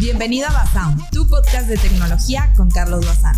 Bienvenido a Basound, tu podcast de tecnología con Carlos Bazán.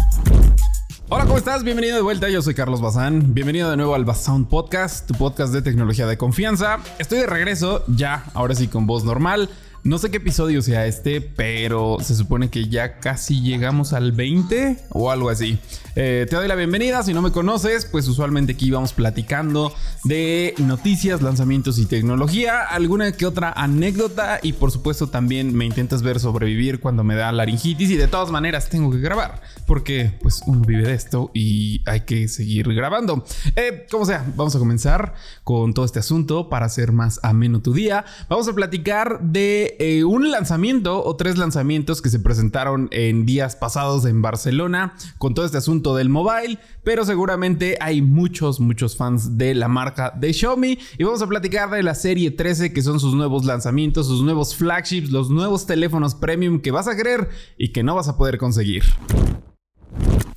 Hola, ¿cómo estás? Bienvenido de vuelta, yo soy Carlos Bazán. Bienvenido de nuevo al Basound Podcast, tu podcast de tecnología de confianza. Estoy de regreso, ya, ahora sí con voz normal. No sé qué episodio sea este, pero se supone que ya casi llegamos al 20 o algo así. Eh, te doy la bienvenida, si no me conoces, pues usualmente aquí vamos platicando de noticias, lanzamientos y tecnología, alguna que otra anécdota y por supuesto también me intentas ver sobrevivir cuando me da laringitis y de todas maneras tengo que grabar porque pues uno vive de esto y hay que seguir grabando. Eh, como sea, vamos a comenzar con todo este asunto para hacer más ameno tu día. Vamos a platicar de eh, un lanzamiento o tres lanzamientos que se presentaron en días pasados en Barcelona con todo este asunto del mobile, pero seguramente hay muchos, muchos fans de la marca de Xiaomi y vamos a platicar de la serie 13 que son sus nuevos lanzamientos, sus nuevos flagships, los nuevos teléfonos premium que vas a querer y que no vas a poder conseguir.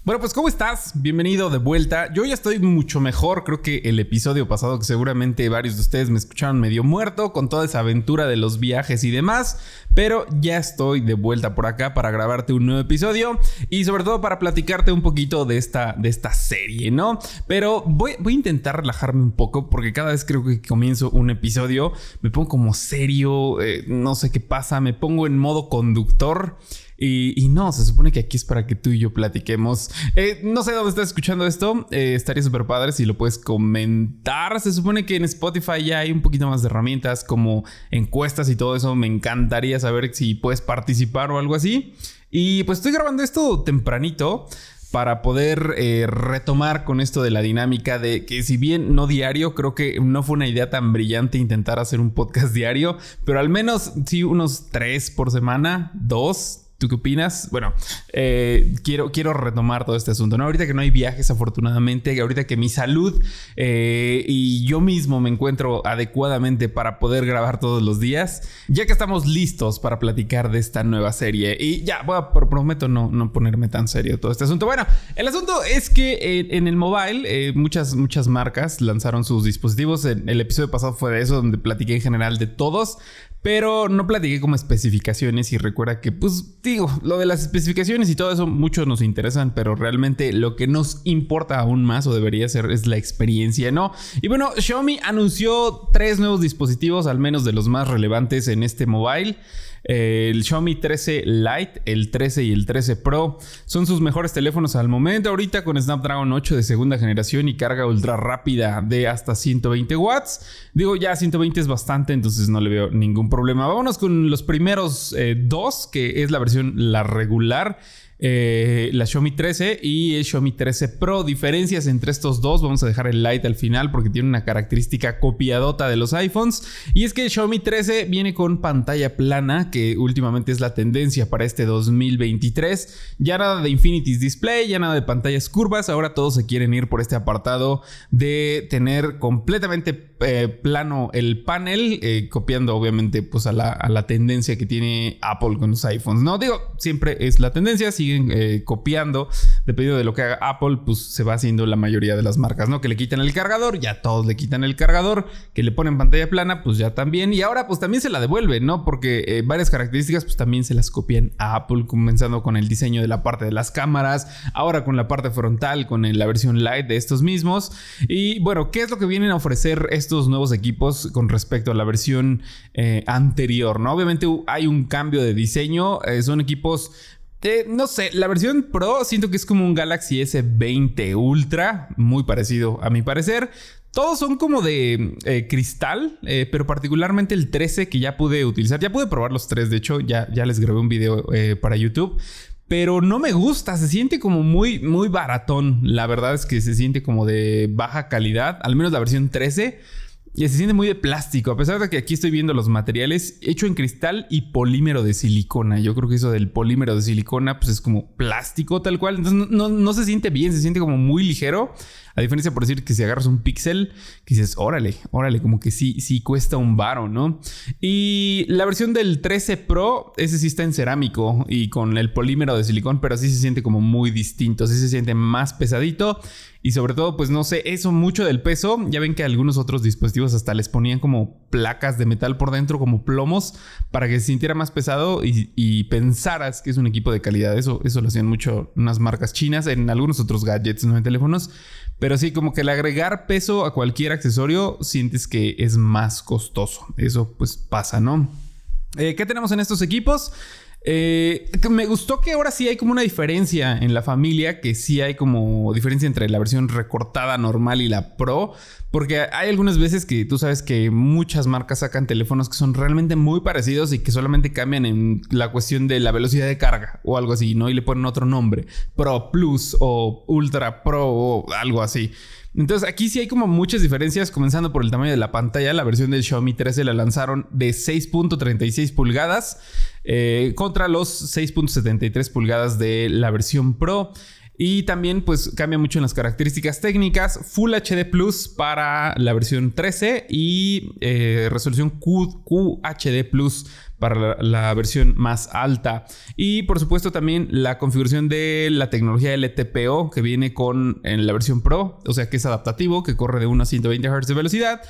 Bueno, pues ¿cómo estás? Bienvenido de vuelta. Yo ya estoy mucho mejor. Creo que el episodio pasado, que seguramente varios de ustedes me escucharon medio muerto con toda esa aventura de los viajes y demás. Pero ya estoy de vuelta por acá para grabarte un nuevo episodio y sobre todo para platicarte un poquito de esta, de esta serie, ¿no? Pero voy, voy a intentar relajarme un poco porque cada vez creo que comienzo un episodio me pongo como serio, eh, no sé qué pasa, me pongo en modo conductor. Y, no, se supone que aquí es para que tú y yo platiquemos. Eh, no sé dónde estás escuchando esto. Eh, estaría súper padre si lo puedes comentar. Se supone que en Spotify ya hay un poquito más de herramientas como encuestas y todo eso. Me encantaría saber si puedes participar o algo así. Y pues estoy grabando esto tempranito para poder eh, retomar con esto de la dinámica de que si bien no diario, creo que no fue una idea tan brillante intentar hacer un podcast diario, pero al menos sí unos tres por semana, dos, ¿Tú qué opinas? Bueno, eh, quiero, quiero retomar todo este asunto. ¿no? Ahorita que no hay viajes, afortunadamente, ahorita que mi salud eh, y yo mismo me encuentro adecuadamente para poder grabar todos los días, ya que estamos listos para platicar de esta nueva serie. Y ya, prometo no, no ponerme tan serio todo este asunto. Bueno, el asunto es que eh, en el mobile muchas, muchas marcas lanzaron sus dispositivos. El episodio pasado fue de eso, donde platiqué en general de todos. Pero no platiqué como especificaciones y recuerda que, pues digo, lo de las especificaciones y todo eso muchos nos interesan, pero realmente lo que nos importa aún más o debería ser es la experiencia, ¿no? Y bueno, Xiaomi anunció tres nuevos dispositivos, al menos de los más relevantes en este mobile. El Xiaomi 13 Lite, el 13 y el 13 Pro son sus mejores teléfonos al momento. Ahorita con Snapdragon 8 de segunda generación y carga ultra rápida de hasta 120 watts. Digo, ya 120 es bastante, entonces no le veo ningún problema. Vámonos con los primeros eh, dos, que es la versión la regular. Eh, la Xiaomi 13 y el Xiaomi 13 Pro. Diferencias entre estos dos, vamos a dejar el Lite al final porque tiene una característica copiadota de los iPhones. Y es que el Xiaomi 13 viene con pantalla plana, que últimamente es la tendencia para este 2023. Ya nada de Infinity's Display, ya nada de pantallas curvas, ahora todos se quieren ir por este apartado de tener completamente eh, plano el panel, eh, copiando obviamente pues a la, a la, tendencia que tiene Apple con los iPhones. No digo, siempre es la tendencia, siguen eh, copiando, dependiendo de lo que haga Apple, pues se va haciendo la mayoría de las marcas, ¿no? Que le quitan el cargador, ya todos le quitan el cargador, que le ponen pantalla plana, pues ya también, y ahora pues también se la devuelven, ¿no? Porque varias características pues también se las copian a Apple, comenzando con el diseño de la parte de las cámaras, ahora con la parte frontal, con la versión light de estos mismos, y bueno, ¿qué es lo que vienen a ofrecer estos nuevos equipos con respecto a la versión eh, anterior, ¿no? Obviamente hay un cambio de diseño, eh, son equipos no sé, la versión Pro siento que es como un Galaxy S20 Ultra, muy parecido a mi parecer. Todos son como de eh, cristal, pero particularmente el 13 que ya pude utilizar. Ya pude probar los tres, de hecho, ya, ya les grabé un video para YouTube pero no me gusta, se siente como muy, muy baratón. La verdad es que se siente como de baja calidad, al menos la versión 13. Y se siente muy de plástico, a pesar de que aquí estoy viendo los materiales hecho en cristal y polímero de silicona. Yo creo que eso del polímero de silicona pues es como plástico tal cual. Entonces no, no se siente bien, se siente como muy ligero. A diferencia por decir que si agarras un pixel, que dices, órale, órale, como que sí, sí cuesta un varo, ¿no? Y la versión del 13 Pro, ese sí está en cerámico y con el polímero de silicón, pero sí se siente como muy distinto, sí se siente más pesadito. y sobre todo, pues no sé, eso mucho del peso. Ya ven que algunos otros dispositivos hasta les ponían como placas de metal por dentro, como plomos, para que se sintiera más pesado y, pensaras que es un equipo de calidad. Eso, eso lo hacían mucho unas marcas chinas, en algunos otros gadgets, no en teléfonos. Pero sí, como que el agregar peso a cualquier accesorio sientes que es más costoso. Eso pues pasa, ¿no? Eh, ¿Qué tenemos en estos equipos? Eh, me gustó que ahora sí hay como una diferencia en la familia, que sí hay como diferencia entre la versión recortada normal y la Pro, porque hay algunas veces que tú sabes que muchas marcas sacan teléfonos que son realmente muy parecidos y que solamente cambian en la cuestión de la velocidad de carga o algo así, ¿no? Y le ponen otro nombre, Pro Plus o Ultra Pro o algo así. Entonces aquí sí hay como muchas diferencias, comenzando por el tamaño de la pantalla. La versión del Xiaomi 13 la lanzaron de 6.36 pulgadas eh, contra los 6.73 pulgadas de la versión Pro. Y también pues cambia mucho en las características técnicas. Full HD Plus para la versión 13 y eh, resolución QHD Plus para la, versión más alta. Y por supuesto también la configuración de la tecnología LTPO que viene con en la versión Pro, o sea que es adaptativo, que corre de 1 a 120 Hz de velocidad.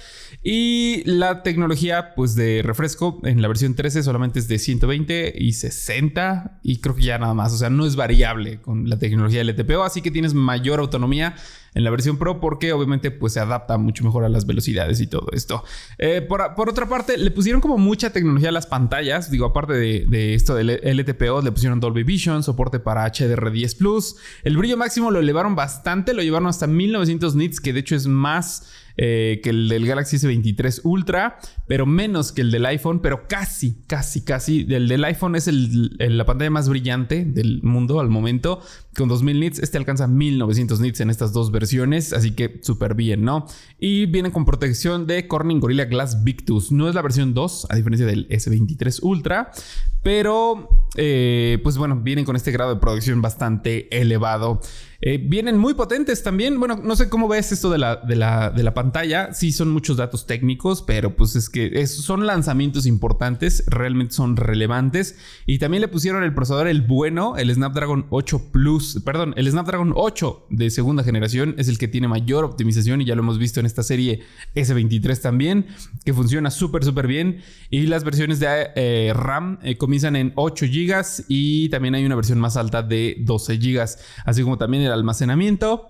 Y la tecnología pues de refresco en la versión 13 solamente es de 120 y 60 y creo que ya nada más, o sea, no es variable con la tecnología LTPO, así que tienes mayor autonomía en la versión Pro porque obviamente pues se adapta mucho mejor a las velocidades y todo esto. Eh, por, otra parte, le pusieron como mucha tecnología a las pantallas, digo, aparte de, esto del LTPO, le pusieron Dolby Vision, soporte para HDR10 Plus, el brillo máximo lo elevaron bastante, lo llevaron hasta 1900 nits, que de hecho es más eh, que el del Galaxy S23 Ultra, pero menos que el del iPhone, pero casi, casi, casi. El del iPhone es la pantalla más brillante del mundo al momento, con 2000 nits. Este alcanza 1900 nits en estas dos versiones, así que súper bien, ¿no? Y viene con protección de Corning Gorilla Glass Victus. No es la versión 2, a diferencia del S23 Ultra, pero eh, pues bueno, vienen con este grado de protección bastante elevado. Eh, vienen muy potentes también. Bueno, no sé cómo ves esto de la, de la, de la pantalla. Sí, son muchos datos técnicos, pero pues es que son lanzamientos importantes, realmente son relevantes. Y también le pusieron el procesador el bueno, el Snapdragon 8 Plus, perdón, el Snapdragon 8 de segunda generación es el que tiene mayor optimización y ya lo hemos visto en esta serie S23 también, que funciona súper, súper bien. Y las versiones de eh, RAM eh, comienzan en 8 GB y también hay una versión más alta de 12 GB, así como también el almacenamiento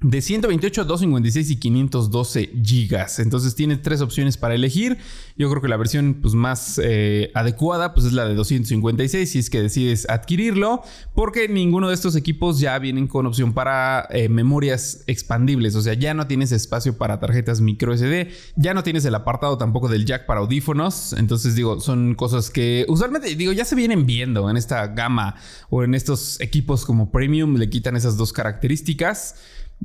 de 128, 256 y 512 gigas. Entonces tiene tres opciones para elegir. Yo creo que la versión pues, más eh, adecuada pues, es la de 256 si es que decides adquirirlo, porque ninguno de estos equipos ya vienen con opción para eh, memorias expandibles. O sea, ya no tienes espacio para tarjetas micro SD, ya no tienes el apartado tampoco del jack para audífonos. Entonces digo, son cosas que usualmente digo ya se vienen viendo en esta gama o en estos equipos como premium, le quitan esas dos características.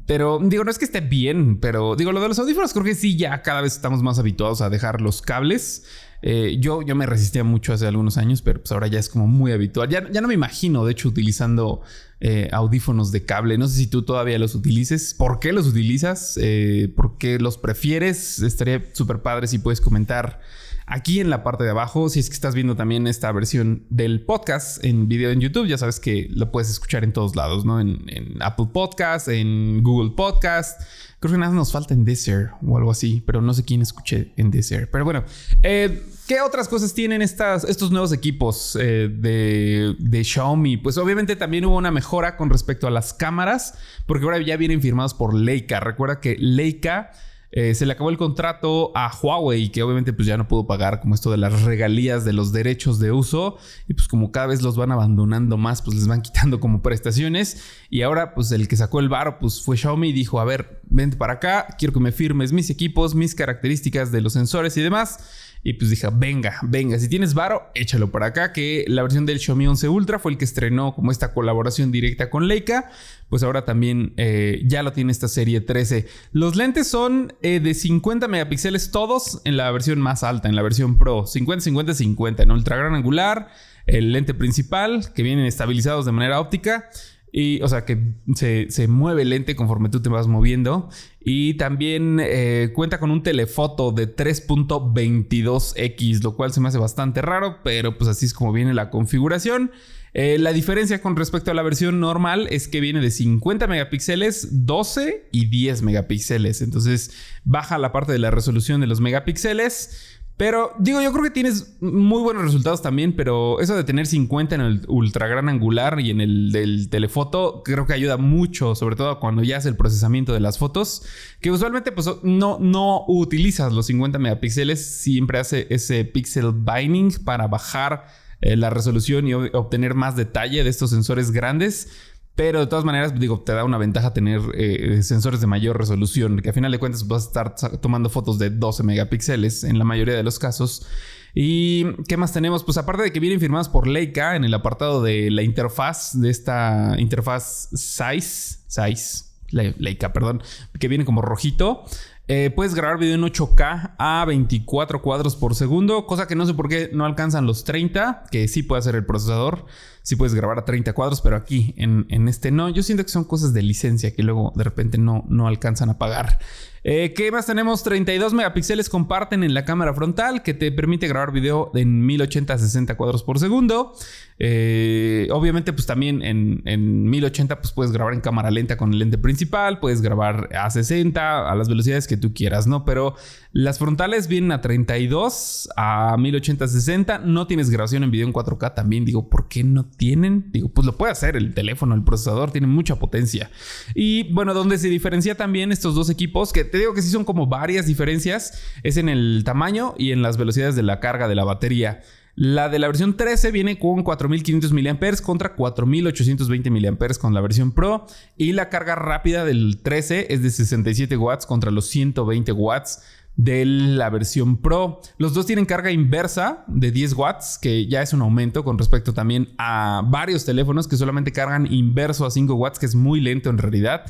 Pero digo, no es que esté bien, pero digo, lo de los audífonos creo que sí, ya cada vez estamos más habituados a dejar los cables. Eh, yo, yo me resistía mucho hace algunos años, pero pues ahora ya es como muy habitual. Ya, ya no me imagino, de hecho, utilizando eh, audífonos de cable. No sé si tú todavía los utilices. ¿Por qué los utilizas? Eh, ¿Por qué los prefieres? Estaría súper padre si puedes comentar aquí en la parte de abajo. Si es que estás viendo también esta versión del podcast en video en YouTube, ya sabes que lo puedes escuchar en todos lados, ¿no? En, Apple Podcast, en Google Podcast. Creo que nada nos falta en Deezer o algo así, pero no sé quién escuché en Deezer. Pero bueno, eh, ¿qué otras cosas tienen estas, estos nuevos equipos eh, de, de, Xiaomi? Pues obviamente también hubo una mejora con respecto a las cámaras, porque ahora ya vienen firmados por Leica. Recuerda que Leica eh, se le acabó el contrato a Huawei, que obviamente pues ya no pudo pagar como esto de las regalías de los derechos de uso. Y pues como cada vez los van abandonando más, pues les van quitando como prestaciones. Y ahora pues el que sacó el varo pues fue Xiaomi y dijo, a ver, vente para acá, quiero que me firmes mis equipos, mis características de los sensores y demás. Y pues dije, venga, venga, si tienes varo, échalo para acá, que la versión del Xiaomi 11 Ultra fue el que estrenó como esta colaboración directa con Leica, pues ahora también eh, ya lo tiene esta serie 13. Los lentes son eh, de 50 megapíxeles todos en la versión más alta, en la versión Pro, 50, 50, 50, en ultra gran angular, el lente principal, que vienen estabilizados de manera óptica. Y, o sea, que se, mueve lente conforme tú te vas moviendo. Y también eh, cuenta con un telefoto de 3.22x, lo cual se me hace bastante raro, pero pues así es como viene la configuración. Eh, la diferencia con respecto a la versión normal es que viene de 50 megapíxeles, 12 y 10 megapíxeles. Entonces baja la parte de la resolución de los megapíxeles. Pero digo, yo creo que tienes muy buenos resultados también, pero eso de tener 50 en el ultra gran angular y en el del telefoto, creo que ayuda mucho, sobre todo cuando ya hace el procesamiento de las fotos, que usualmente pues no, no utilizas los 50 megapíxeles, siempre hace ese pixel binding para bajar eh, la resolución y obtener más detalle de estos sensores grandes. Pero de todas maneras, digo, te da una ventaja tener eh, sensores de mayor resolución, que a final de cuentas vas a estar tomando fotos de 12 megapíxeles en la mayoría de los casos. ¿Y qué más tenemos? Pues aparte de que vienen firmadas por Leica en el apartado de la interfaz, de esta interfaz Size, Size, Leica, perdón, que viene como rojito. Eh, puedes grabar video en 8K a 24 cuadros por segundo, cosa que no sé por qué no alcanzan los 30, que sí puede hacer el procesador. Sí puedes grabar a 30 cuadros, pero aquí en, en este no. Yo siento que son cosas de licencia que luego de repente no, no alcanzan a pagar. Eh, ¿Qué más tenemos? 32 megapíxeles comparten en la cámara frontal que te permite grabar video en 1080 a 60 cuadros por segundo. Eh, obviamente, pues también en, en, 1080 pues puedes grabar en cámara lenta con el lente principal, puedes grabar a 60, a las velocidades que tú quieras, ¿no? Pero las frontales vienen a 32, a 1080 a 60. No tienes grabación en video en 4K también. Digo, ¿por qué no tienen? Digo, pues lo puede hacer el teléfono, el procesador, tiene mucha potencia. Y bueno, donde se diferencia también estos dos equipos, que te digo que sí son como varias diferencias, es en el tamaño y en las velocidades de la carga de la batería. La de la versión 13 viene con 4500 mAh contra 4820 mAh con la versión Pro. Y la carga rápida del 13 es de 67 watts contra los 120 watts de la versión Pro. Los dos tienen carga inversa de 10 watts, que ya es un aumento con respecto también a varios teléfonos que solamente cargan inverso a 5 watts, que es muy lento en realidad.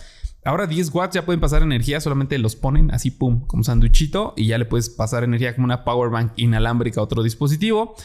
Ahora 10 watts ya pueden pasar energía, solamente los ponen así, pum, como sanduichito y ya le puedes pasar energía como una power bank inalámbrica a otro dispositivo.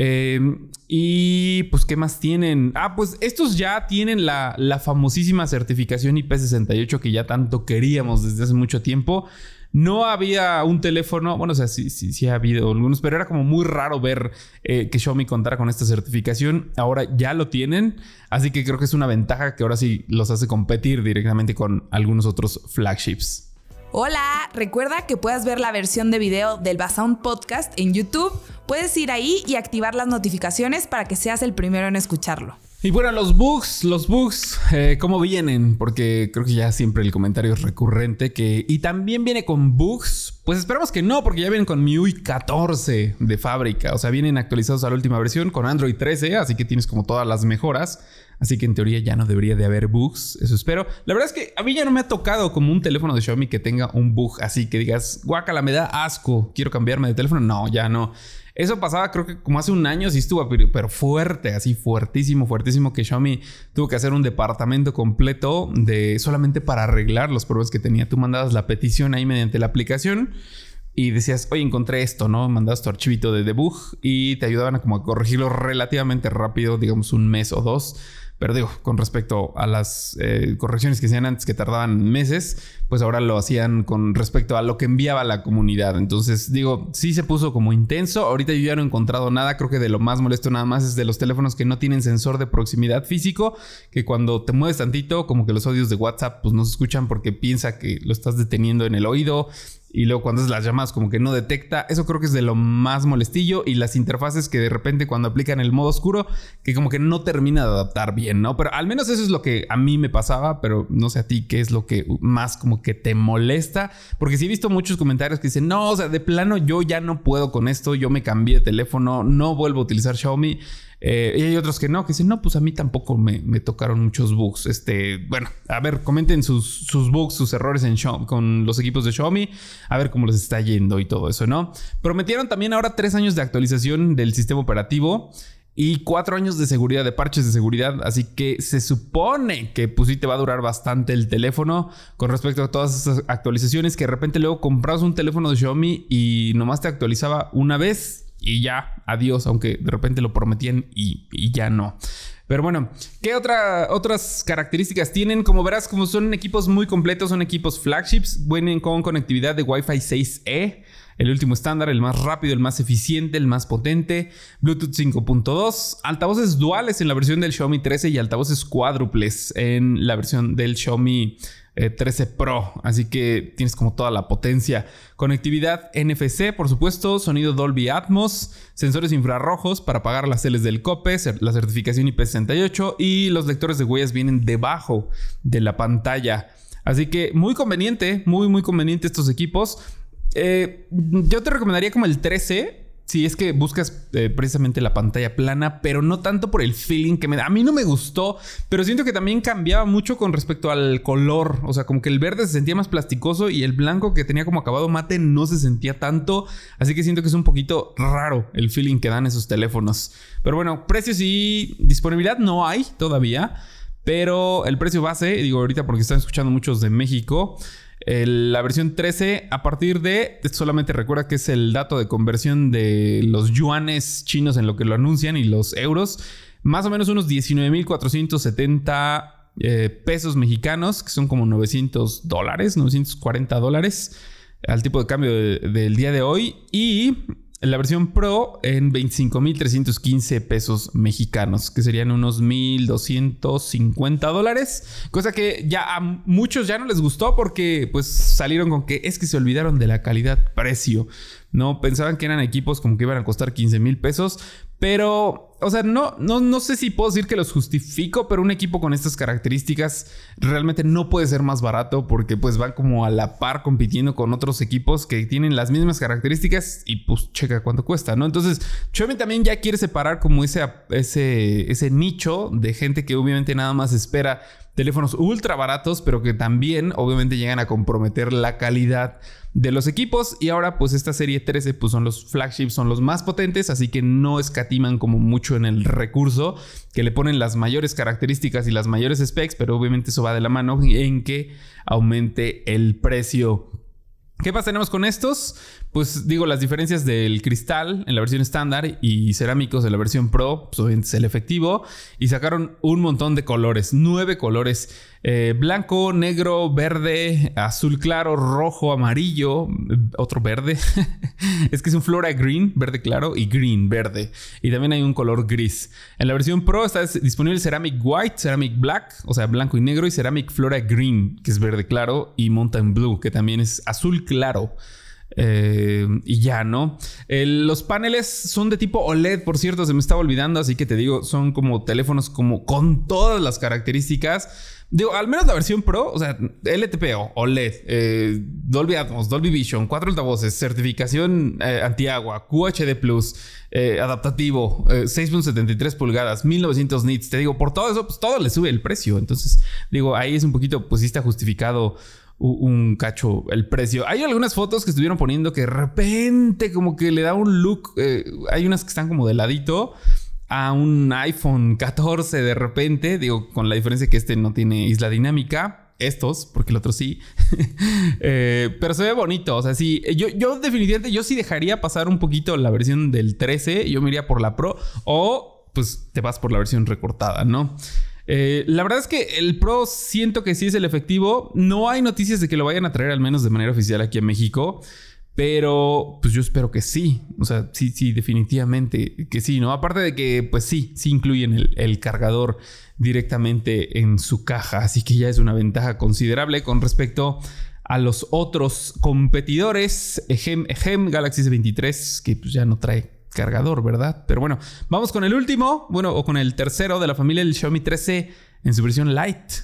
Em, y pues, ¿qué más tienen? Ah, pues estos ya tienen la, la famosísima certificación IP68 que ya tanto queríamos desde hace mucho tiempo. No había un teléfono, bueno, o sea, sí, sí, sí ha habido algunos, pero era como muy raro ver eh, que Xiaomi contara con esta certificación. Ahora ya lo tienen, así que creo que es una ventaja que ahora sí los hace competir directamente con algunos otros flagships. Hola, recuerda que puedes ver la versión de video del Basound Podcast en YouTube. Puedes ir ahí y activar las notificaciones para que seas el primero en escucharlo. Y bueno, los bugs, los bugs, eh, ¿cómo vienen? Porque creo que ya siempre el comentario es recurrente que... Y también viene con bugs. Pues esperamos que no, porque ya vienen con MIUI 14 de fábrica. O sea, vienen actualizados a la última versión con Android 13, así que tienes como todas las mejoras. Así que en teoría ya no debería de haber bugs, eso espero. La verdad es que a mí ya no me ha tocado como un teléfono de Xiaomi que tenga un bug así que digas, guacala, me da asco, quiero cambiarme de teléfono. No, ya no. Eso pasaba creo que como hace un año sí estuvo, pero fuerte, así fuertísimo, fuertísimo que Xiaomi tuvo que hacer un departamento completo de solamente para arreglar los problemas que tenía. Tú mandabas la petición ahí mediante la aplicación y decías, oye, encontré esto, ¿no? Mandabas tu archivito de debug y te ayudaban como a corregirlo relativamente rápido, digamos un mes o dos. Pero digo, con respecto a las eh, correcciones que hacían antes que tardaban meses, pues ahora lo hacían con respecto a lo que enviaba la comunidad. Entonces, digo, sí se puso como intenso. Ahorita yo ya no he encontrado nada. Creo que de lo más molesto nada más es de los teléfonos que no tienen sensor de proximidad físico, que cuando te mueves tantito, como que los audios de WhatsApp pues no se escuchan porque piensa que lo estás deteniendo en el oído y luego cuando es las llamadas como que no detecta. Eso creo que es de lo más molestillo y las interfaces que de repente cuando aplican el modo oscuro que como que no termina de adaptar bien, ¿no? Pero al menos eso es lo que a mí me pasaba, pero no sé a ti qué es lo que más como que te molesta, porque sí he visto muchos comentarios que dicen, "No, o sea, de plano yo ya no puedo con esto, yo me cambié de teléfono, no vuelvo a utilizar Xiaomi." Eh, y hay otros que no, que dicen, no, pues a mí tampoco me, tocaron muchos bugs. Este, bueno, a ver, comenten sus, sus bugs, sus errores en con los equipos de Xiaomi, a ver cómo les está yendo y todo eso, ¿no? Prometieron también ahora tres años de actualización del sistema operativo y cuatro años de seguridad, de parches de seguridad. Así que se supone que pues sí te va a durar bastante el teléfono con respecto a todas esas actualizaciones que de repente luego compras un teléfono de Xiaomi y nomás te actualizaba una vez y ya, adiós, aunque de repente lo prometían y, ya no. Pero bueno, ¿qué otra, otras características tienen? Como verás, como son equipos muy completos, son equipos flagships, vienen con conectividad de Wi-Fi 6E el último estándar, el más rápido, el más eficiente, el más potente, Bluetooth 5.2, altavoces duales en la versión del Xiaomi 13 y altavoces cuádruples en la versión del Xiaomi 13 eh, Pro, así que tienes como toda la potencia. Conectividad NFC, por supuesto, sonido Dolby Atmos, sensores infrarrojos para apagar las Ls del COPE, la certificación IP68 y los lectores de huellas vienen debajo de la pantalla. Así que muy conveniente, muy muy conveniente estos equipos. Eh, yo te recomendaría como el 13. Si es que buscas eh, precisamente la pantalla plana, pero no tanto por el feeling que me da. A mí no me gustó, pero siento que también cambiaba mucho con respecto al color. O sea, como que el verde se sentía más plasticoso y el blanco que tenía como acabado mate no se sentía tanto. Así que siento que es un poquito raro el feeling que dan esos teléfonos. Pero bueno, precios y disponibilidad no hay todavía. Pero el precio base, digo ahorita porque están escuchando muchos de México la versión 13, a partir de, solamente recuerda que es el dato de conversión de los yuanes chinos en lo que lo anuncian y los euros, más o menos unos 19.470 eh, pesos mexicanos, que son como 900 dólares, 940 dólares al tipo de cambio del día de hoy. Y la versión Pro en 25.315 pesos mexicanos, que serían unos 1.250 dólares. Cosa que ya a muchos ya no les gustó porque pues salieron con que es que se olvidaron de la calidad-precio. ¿no? Pensaban que eran equipos como que iban a costar 15 mil pesos, pero, o sea, no, no, no sé si puedo decir que los justifico, pero un equipo con estas características realmente no puede ser más barato porque pues van como a la par compitiendo con otros equipos que tienen las mismas características y pues checa cuánto cuesta, ¿no? Entonces, Xiaomi también ya quiere separar como ese, ese, ese nicho de gente que obviamente nada más espera teléfonos ultra baratos, pero que también obviamente llegan a comprometer la calidad de los equipos. Y ahora pues esta serie 13 pues son los flagships, son los más potentes, así que no escatiman como mucho en el recurso, que le ponen las mayores características y las mayores specs, pero obviamente eso va de la mano en que aumente el precio. ¿Qué pasa tenemos con estos? Pues digo, las diferencias del cristal en la versión estándar y cerámicos en la versión Pro, pues es el efectivo. Y sacaron un montón de colores, nueve colores. Eh, blanco, negro, verde, azul claro, rojo, amarillo, otro verde. es que es un Flora Green, verde claro, y Green, verde. Y también hay un color gris. En la versión Pro está disponible Ceramic White, Ceramic Black, o sea, blanco y negro, y Ceramic Flora Green, que es verde claro, y Mountain Blue, que también es azul claro. Eh, y ya, ¿no? los paneles son de tipo OLED, por cierto, se me estaba olvidando, así que te digo, son como teléfonos como con todas las características. Digo, al menos la versión Pro, o sea, LTPO, OLED, eh, Dolby Atmos, Dolby Vision, cuatro altavoces, certificación eh, antiagua, QHD Plus, adaptativo, 6.73 pulgadas, 1900 nits. Te digo, por todo eso, pues todo le sube el precio. Entonces, digo, ahí es un poquito, pues sí está justificado un cacho el precio. Hay algunas fotos que estuvieron poniendo que de repente como que le da un look. Eh, hay unas que están como de ladito a un iPhone 14 de repente. Digo, con la diferencia que este no tiene isla dinámica. Estos, porque el otro sí. Eh, pero se ve bonito. O sea, sí. Yo, yo definitivamente, yo sí dejaría pasar un poquito la versión del 13. Yo me iría por la Pro. O pues te vas por la versión recortada, ¿no? Eh, la verdad es que el Pro siento que sí es el efectivo. No hay noticias de que lo vayan a traer al menos de manera oficial aquí en México. Pero pues yo espero que sí. O sea, sí, sí, definitivamente que sí, ¿no? Aparte de que pues sí, sí incluyen el, cargador directamente en su caja. Así que ya es una ventaja considerable con respecto a los otros competidores. Gem, Gem Galaxy S23 que pues ya no trae cargador, ¿verdad? Pero bueno, vamos con el último, bueno, o con el tercero de la familia del Xiaomi 13 en su versión Lite.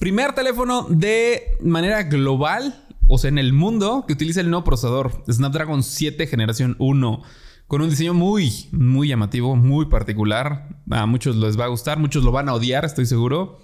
Primer teléfono de manera global, o sea, en el mundo, que utiliza el nuevo procesador Snapdragon 7 generación 1 con un diseño muy, muy llamativo, muy particular. A muchos les va a gustar, muchos lo van a odiar, estoy seguro.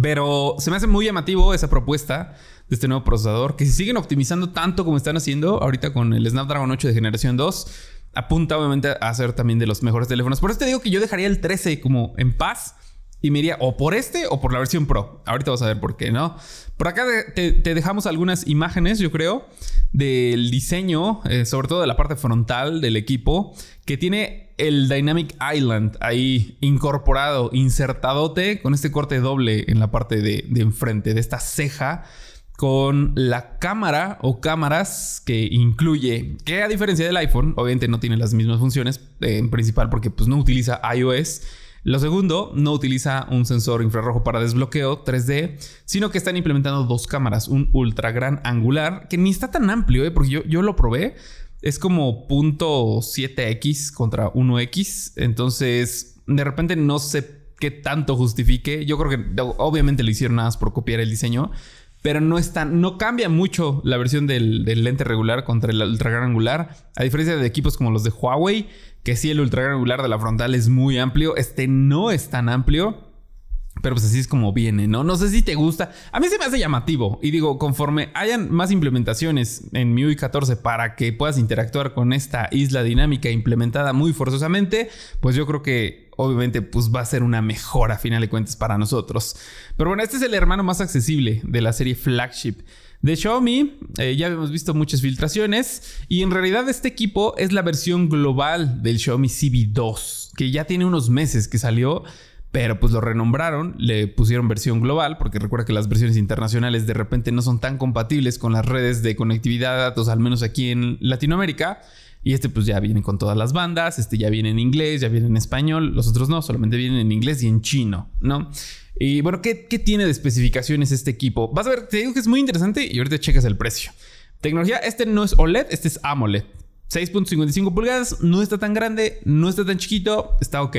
Pero se me hace muy llamativo esa propuesta de este nuevo procesador, que si siguen optimizando tanto como están haciendo ahorita con el Snapdragon 8 de generación 2, apunta obviamente a ser también de los mejores teléfonos. Por eso te digo que yo dejaría el 13 como en paz y me iría o por este o por la versión Pro. Ahorita vas a ver por qué, ¿no? Por acá te, dejamos algunas imágenes, yo creo, del diseño, eh, sobre todo de la parte frontal del equipo, que tiene el Dynamic Island ahí incorporado, insertadote, con este corte doble en la parte de, de enfrente, de esta ceja con la cámara o cámaras que incluye, que a diferencia del iPhone, obviamente no tiene las mismas funciones, eh, en principal porque pues no utiliza iOS, lo segundo, no utiliza un sensor infrarrojo para desbloqueo 3D, sino que están implementando dos cámaras, un ultra gran angular, que ni está tan amplio, ¿eh? porque yo, yo lo probé, es como .7x contra 1x, entonces de repente no sé qué tanto justifique, yo creo que obviamente lo hicieron nada más por copiar el diseño, pero no está, no cambia mucho la versión del, del, lente regular contra el ultra gran angular. A diferencia de equipos como los de Huawei, que sí el ultra gran angular de la frontal es muy amplio, este no es tan amplio. Pero pues así es como viene, ¿no? No sé si te gusta. A mí se me hace llamativo. Y digo, conforme hayan más implementaciones en MIUI 14 para que puedas interactuar con esta isla dinámica implementada muy forzosamente, pues yo creo que obviamente pues va a ser una mejora a final de cuentas para nosotros. Pero bueno, este es el hermano más accesible de la serie flagship. De Xiaomi eh, ya hemos visto muchas filtraciones y en realidad este equipo es la versión global del Xiaomi CB2 que ya tiene unos meses que salió pero pues lo renombraron, le pusieron versión global, porque recuerda que las versiones internacionales de repente no son tan compatibles con las redes de conectividad de datos, al menos aquí en Latinoamérica. Y este pues ya viene con todas las bandas, este ya viene en inglés, ya viene en español, los otros no, solamente vienen en inglés y en chino, ¿no? Y bueno, ¿qué, qué tiene de especificaciones este equipo? Vas a ver, te digo que es muy interesante y ahorita checas el precio. Tecnología, este no es OLED, este es AMOLED. 6.55 pulgadas, no está tan grande, no está tan chiquito, está ok.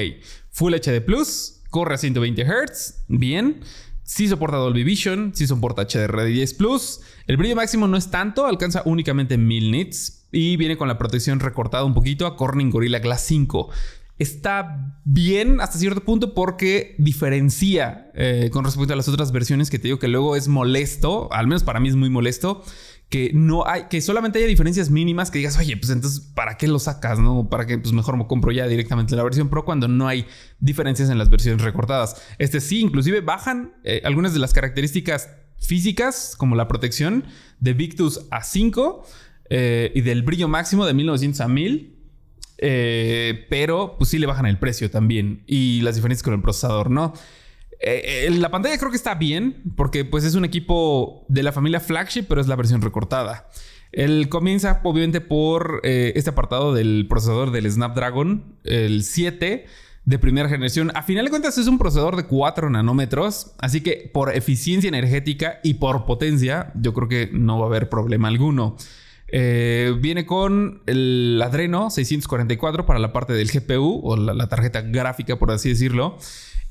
Full HD Plus, corre a 120 Hz, bien. Sí soporta Dolby Vision, sí soporta HDR10 Plus. El brillo máximo no es tanto, alcanza únicamente 1000 nits y viene con la protección recortada un poquito a Corning Gorilla Glass 5. Está bien hasta cierto punto porque diferencia eh, con respecto a las otras versiones que te digo que luego es molesto, al menos para mí es muy molesto que no hay, que solamente haya diferencias mínimas que digas, oye, pues entonces, ¿para qué lo sacas? No, para que pues mejor me compro ya directamente la versión Pro cuando no hay diferencias en las versiones recortadas. Este sí, inclusive bajan eh, algunas de las características físicas, como la protección de Victus a 5 eh, y del brillo máximo de 1900 a 1000. Eh, pero pues sí le bajan el precio también y las diferencias con el procesador, ¿no? Eh, eh, la pantalla creo que está bien, porque pues es un equipo de la familia flagship, pero es la versión recortada. Él comienza obviamente por eh, este apartado del procesador del Snapdragon, el 7 de primera generación. A final de cuentas es un procesador de 4 nanómetros, así que por eficiencia energética y por potencia yo creo que no va a haber problema alguno. viene con el Adreno 644 para la parte del GPU o la tarjeta gráfica por así decirlo.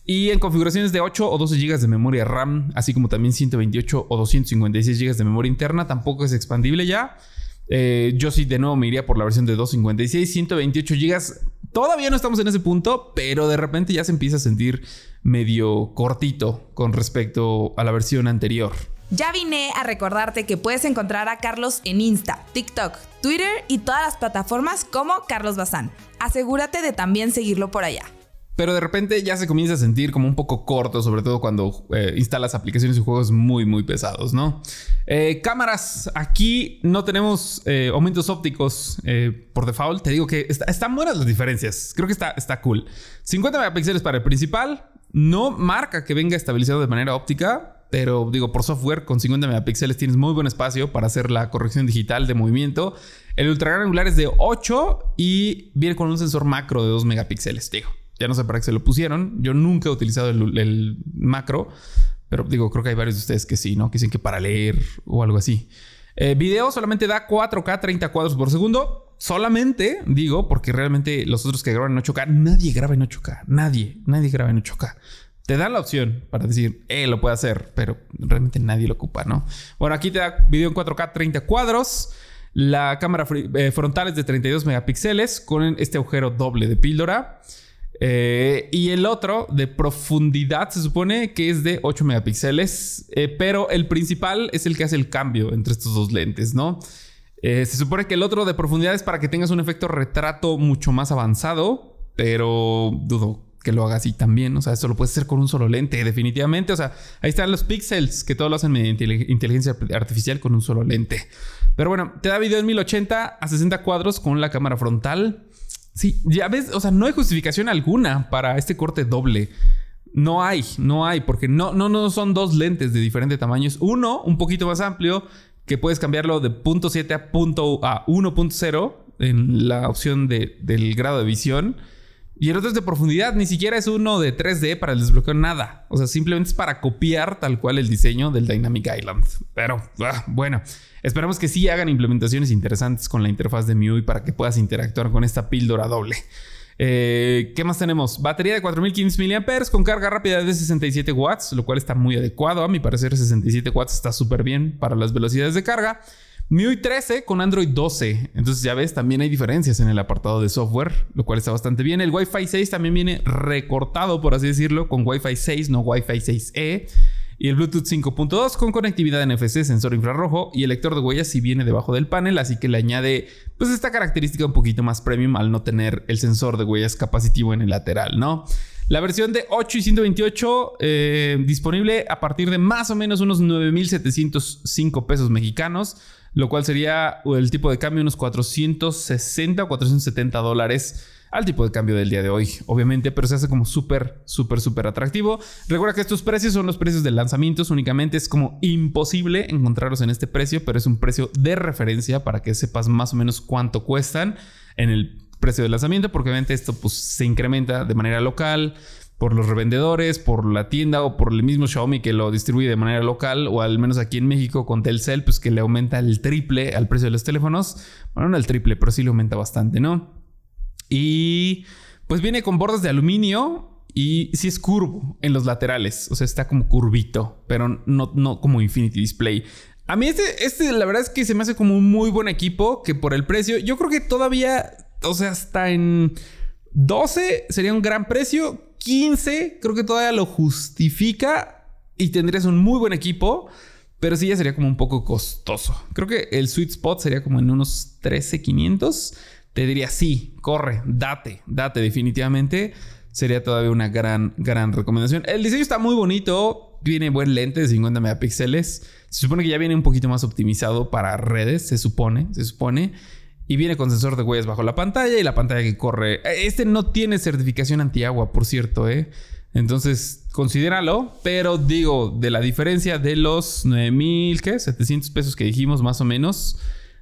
Y en configuraciones de 8 o 12 GB de memoria RAM, así como también 128 o 256 GB de memoria interna, tampoco es expandible ya. Eh, yo sí de nuevo me iría por la versión de 256, 128 GB. Todavía no estamos en ese punto, pero de repente ya se empieza a sentir medio cortito con respecto a la versión anterior. Ya vine a recordarte que puedes encontrar a Carlos en Insta, TikTok, Twitter y todas las plataformas como Carlos Bazán. Asegúrate de también seguirlo por allá pero de repente ya se comienza a sentir como un poco corto, sobre todo cuando eh, instalas aplicaciones y juegos muy, muy pesados, ¿no? Eh, cámaras, aquí no tenemos eh, aumentos ópticos por default. Te digo que están buenas las diferencias. Creo que está, está cool. 50 megapíxeles para el principal. No marca que venga estabilizado de manera óptica, pero digo, por software con 50 megapíxeles tienes muy buen espacio para hacer la corrección digital de movimiento. El ultra gran angular es de 8 y viene con un sensor macro de 2 megapíxeles, digo. Ya no sé para qué se lo pusieron. Yo nunca he utilizado el, macro, pero digo, creo que hay varios de ustedes que sí, ¿no? Que dicen que para leer o algo así. Eh, video solamente da 4K 30 cuadros por segundo. Solamente digo, porque realmente los otros que graban en 8K, nadie graba en 8K. Nadie, nadie graba en 8K. Te dan la opción para decir, eh, lo puede hacer, pero realmente nadie lo ocupa, ¿no? Bueno, aquí te da video en 4K 30 cuadros. La cámara eh, frontal es de 32 megapíxeles con este agujero doble de píldora. Eh, y el otro de profundidad se supone que es de 8 megapíxeles, eh, pero el principal es el que hace el cambio entre estos dos lentes, ¿no? Eh, se supone que el otro de profundidad es para que tengas un efecto retrato mucho más avanzado, pero dudo que lo haga así también. O sea, eso lo puedes hacer con un solo lente, definitivamente. O sea, ahí están los pixels, que todo lo hacen mediante inteligencia artificial con un solo lente. Pero bueno, te da video en 1080 a 60 cuadros con la cámara frontal. Sí, ya ves, o sea, no hay justificación alguna para este corte doble. No hay, no hay, porque no, no, no son dos lentes de diferentes tamaños. Uno, un poquito más amplio, que puedes cambiarlo de .7 a, a 1.0 en la opción de, del grado de visión. Y el otro es de profundidad, ni siquiera es uno de 3D para el desbloqueo, nada. O sea, simplemente es para copiar tal cual el diseño del Dynamic Island. Pero, ah, bueno, esperamos que sí hagan implementaciones interesantes con la interfaz de MIUI para que puedas interactuar con esta píldora doble. Eh, ¿Qué más tenemos? Batería de 4500 mAh con carga rápida de 67 watts, lo cual está muy adecuado. A mi parecer, 67 watts está súper bien para las velocidades de carga. MIUI 13 con Android 12. Entonces ya ves, también hay diferencias en el apartado de software, lo cual está bastante bien. El Wi-Fi 6 también viene recortado, por así decirlo, con Wi-Fi 6, no Wi-Fi 6E. Y el Bluetooth 5.2 con conectividad NFC, sensor infrarrojo y el lector de huellas si viene debajo del panel, así que le añade pues esta característica un poquito más premium al no tener el sensor de huellas capacitivo en el lateral, ¿no? La versión de 8 y 128 eh, disponible a partir de más o menos unos 9.705 pesos mexicanos lo cual sería el tipo de cambio unos 460 o 470 dólares al tipo de cambio del día de hoy, obviamente, pero se hace como súper, súper, súper atractivo. Recuerda que estos precios son los precios de lanzamientos, únicamente es como imposible encontrarlos en este precio, pero es un precio de referencia para que sepas más o menos cuánto cuestan en el precio de lanzamiento, porque obviamente esto pues, se incrementa de manera local por los revendedores, por la tienda o por el mismo Xiaomi que lo distribuye de manera local o al menos aquí en México con Telcel, pues que le aumenta el triple al precio de los teléfonos. Bueno, no el triple, pero sí le aumenta bastante, ¿no? Y pues viene con bordas de aluminio y sí es curvo en los laterales, o sea, está como curvito, pero no, no como Infinity Display. A mí este, este la verdad es que se me hace como un muy buen equipo que por el precio, yo creo que todavía, o sea, hasta en 12 sería un gran precio. 15 creo que todavía lo justifica y tendrías un muy buen equipo. Pero sí ya sería como un poco costoso. Creo que el sweet spot sería como en unos 13,500. Te diría, sí, corre, date, date definitivamente. Sería todavía una gran, gran recomendación. El diseño está muy bonito. Tiene buen lente de 50 megapíxeles. Se supone que ya viene un poquito más optimizado para redes, se supone, se supone. Y viene con sensor de huellas bajo la pantalla y la pantalla que corre. Este no tiene certificación antiagua, por cierto, ¿eh? Entonces, considéralo. Pero digo, de la diferencia de los 9000, ¿qué? 700 pesos que dijimos más o menos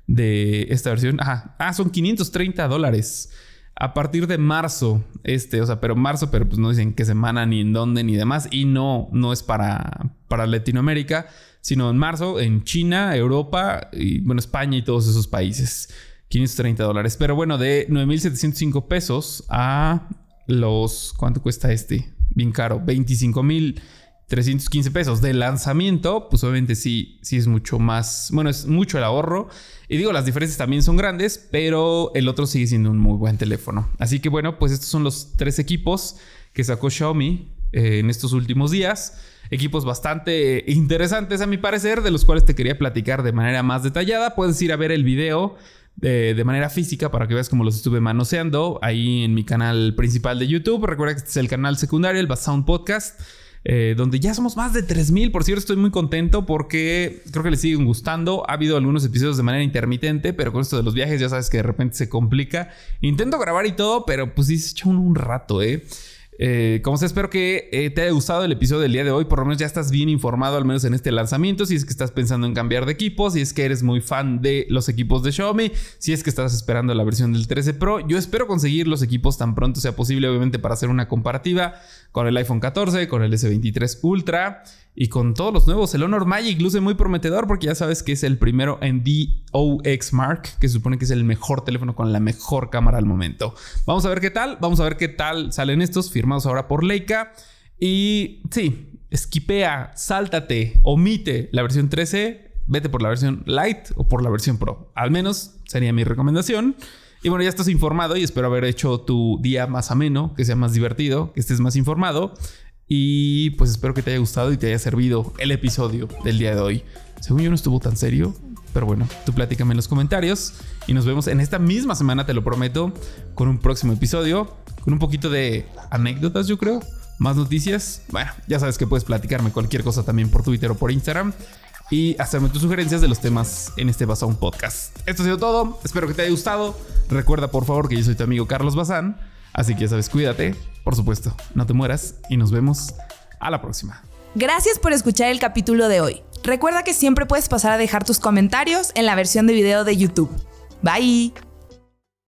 de esta versión. Ajá. Ah, son 530 dólares. A partir de marzo, este, o sea, pero marzo, pero pues no dicen qué semana, ni en dónde, ni demás. Y no, no es para, para Latinoamérica, sino en marzo en China, Europa y, bueno, España y todos esos países. 530 dólares. Pero bueno, de 9.705 pesos a los... ¿Cuánto cuesta este? Bien caro. 25.315 pesos de lanzamiento. Pues obviamente sí, sí es mucho más... Bueno, es mucho el ahorro. Y digo, las diferencias también son grandes, pero el otro sigue siendo un muy buen teléfono. Así que bueno, pues estos son los tres equipos que sacó Xiaomi eh, en estos últimos días. Equipos bastante interesantes a mi parecer, de los cuales te quería platicar de manera más detallada. Puedes ir a ver el video de, manera física para que veas cómo los estuve manoseando ahí en mi canal principal de YouTube. Recuerda que este es el canal secundario, el Sound Podcast. Eh, donde ya somos más de 3000. Por cierto, estoy muy contento porque creo que les siguen gustando. Ha habido algunos episodios de manera intermitente, pero con esto de los viajes ya sabes que de repente se complica. Intento grabar y todo, pero pues sí se echa un rato, ¿eh? Eh, como sea, espero que eh, te haya gustado el episodio del día de hoy. Por lo menos ya estás bien informado, al menos en este lanzamiento. Si es que estás pensando en cambiar de equipo, si es que eres muy fan de los equipos de Xiaomi, si es que estás esperando la versión del 13 Pro. Yo espero conseguir los equipos tan pronto sea posible, obviamente, para hacer una comparativa con el iPhone 14, con el S23 Ultra. Y con todos los nuevos, el Honor Magic luce muy prometedor porque ya sabes que es el primero en DOX Mark, que se supone que es el mejor teléfono con la mejor cámara al momento. Vamos a ver qué tal, vamos a ver qué tal salen estos, firmados ahora por Leica. Y sí, esquipea, sáltate, omite la versión 13, vete por la versión Lite o por la versión Pro. Al menos sería mi recomendación. Y bueno, ya estás informado y espero haber hecho tu día más ameno, que sea más divertido, que estés más informado. Y pues espero que te haya gustado y te haya servido el episodio del día de hoy. Según yo no estuvo tan serio, Pero bueno, tú platícame en los comentarios y nos vemos en esta misma semana, te lo prometo, con un próximo episodio, con un poquito de anécdotas, yo creo, más noticias. Bueno, ya sabes que puedes platicarme cualquier cosa también por Twitter o por Instagram y hacerme tus sugerencias de los temas en este Bazán Podcast. Esto ha sido todo, espero que te haya gustado. Recuerda por favor que yo soy tu amigo Carlos Bazán, así que ya sabes, cuídate, por supuesto, no te mueras y nos vemos a la próxima. Gracias por escuchar el capítulo de hoy. Recuerda que siempre puedes pasar a dejar tus comentarios en la versión de video de YouTube. Bye.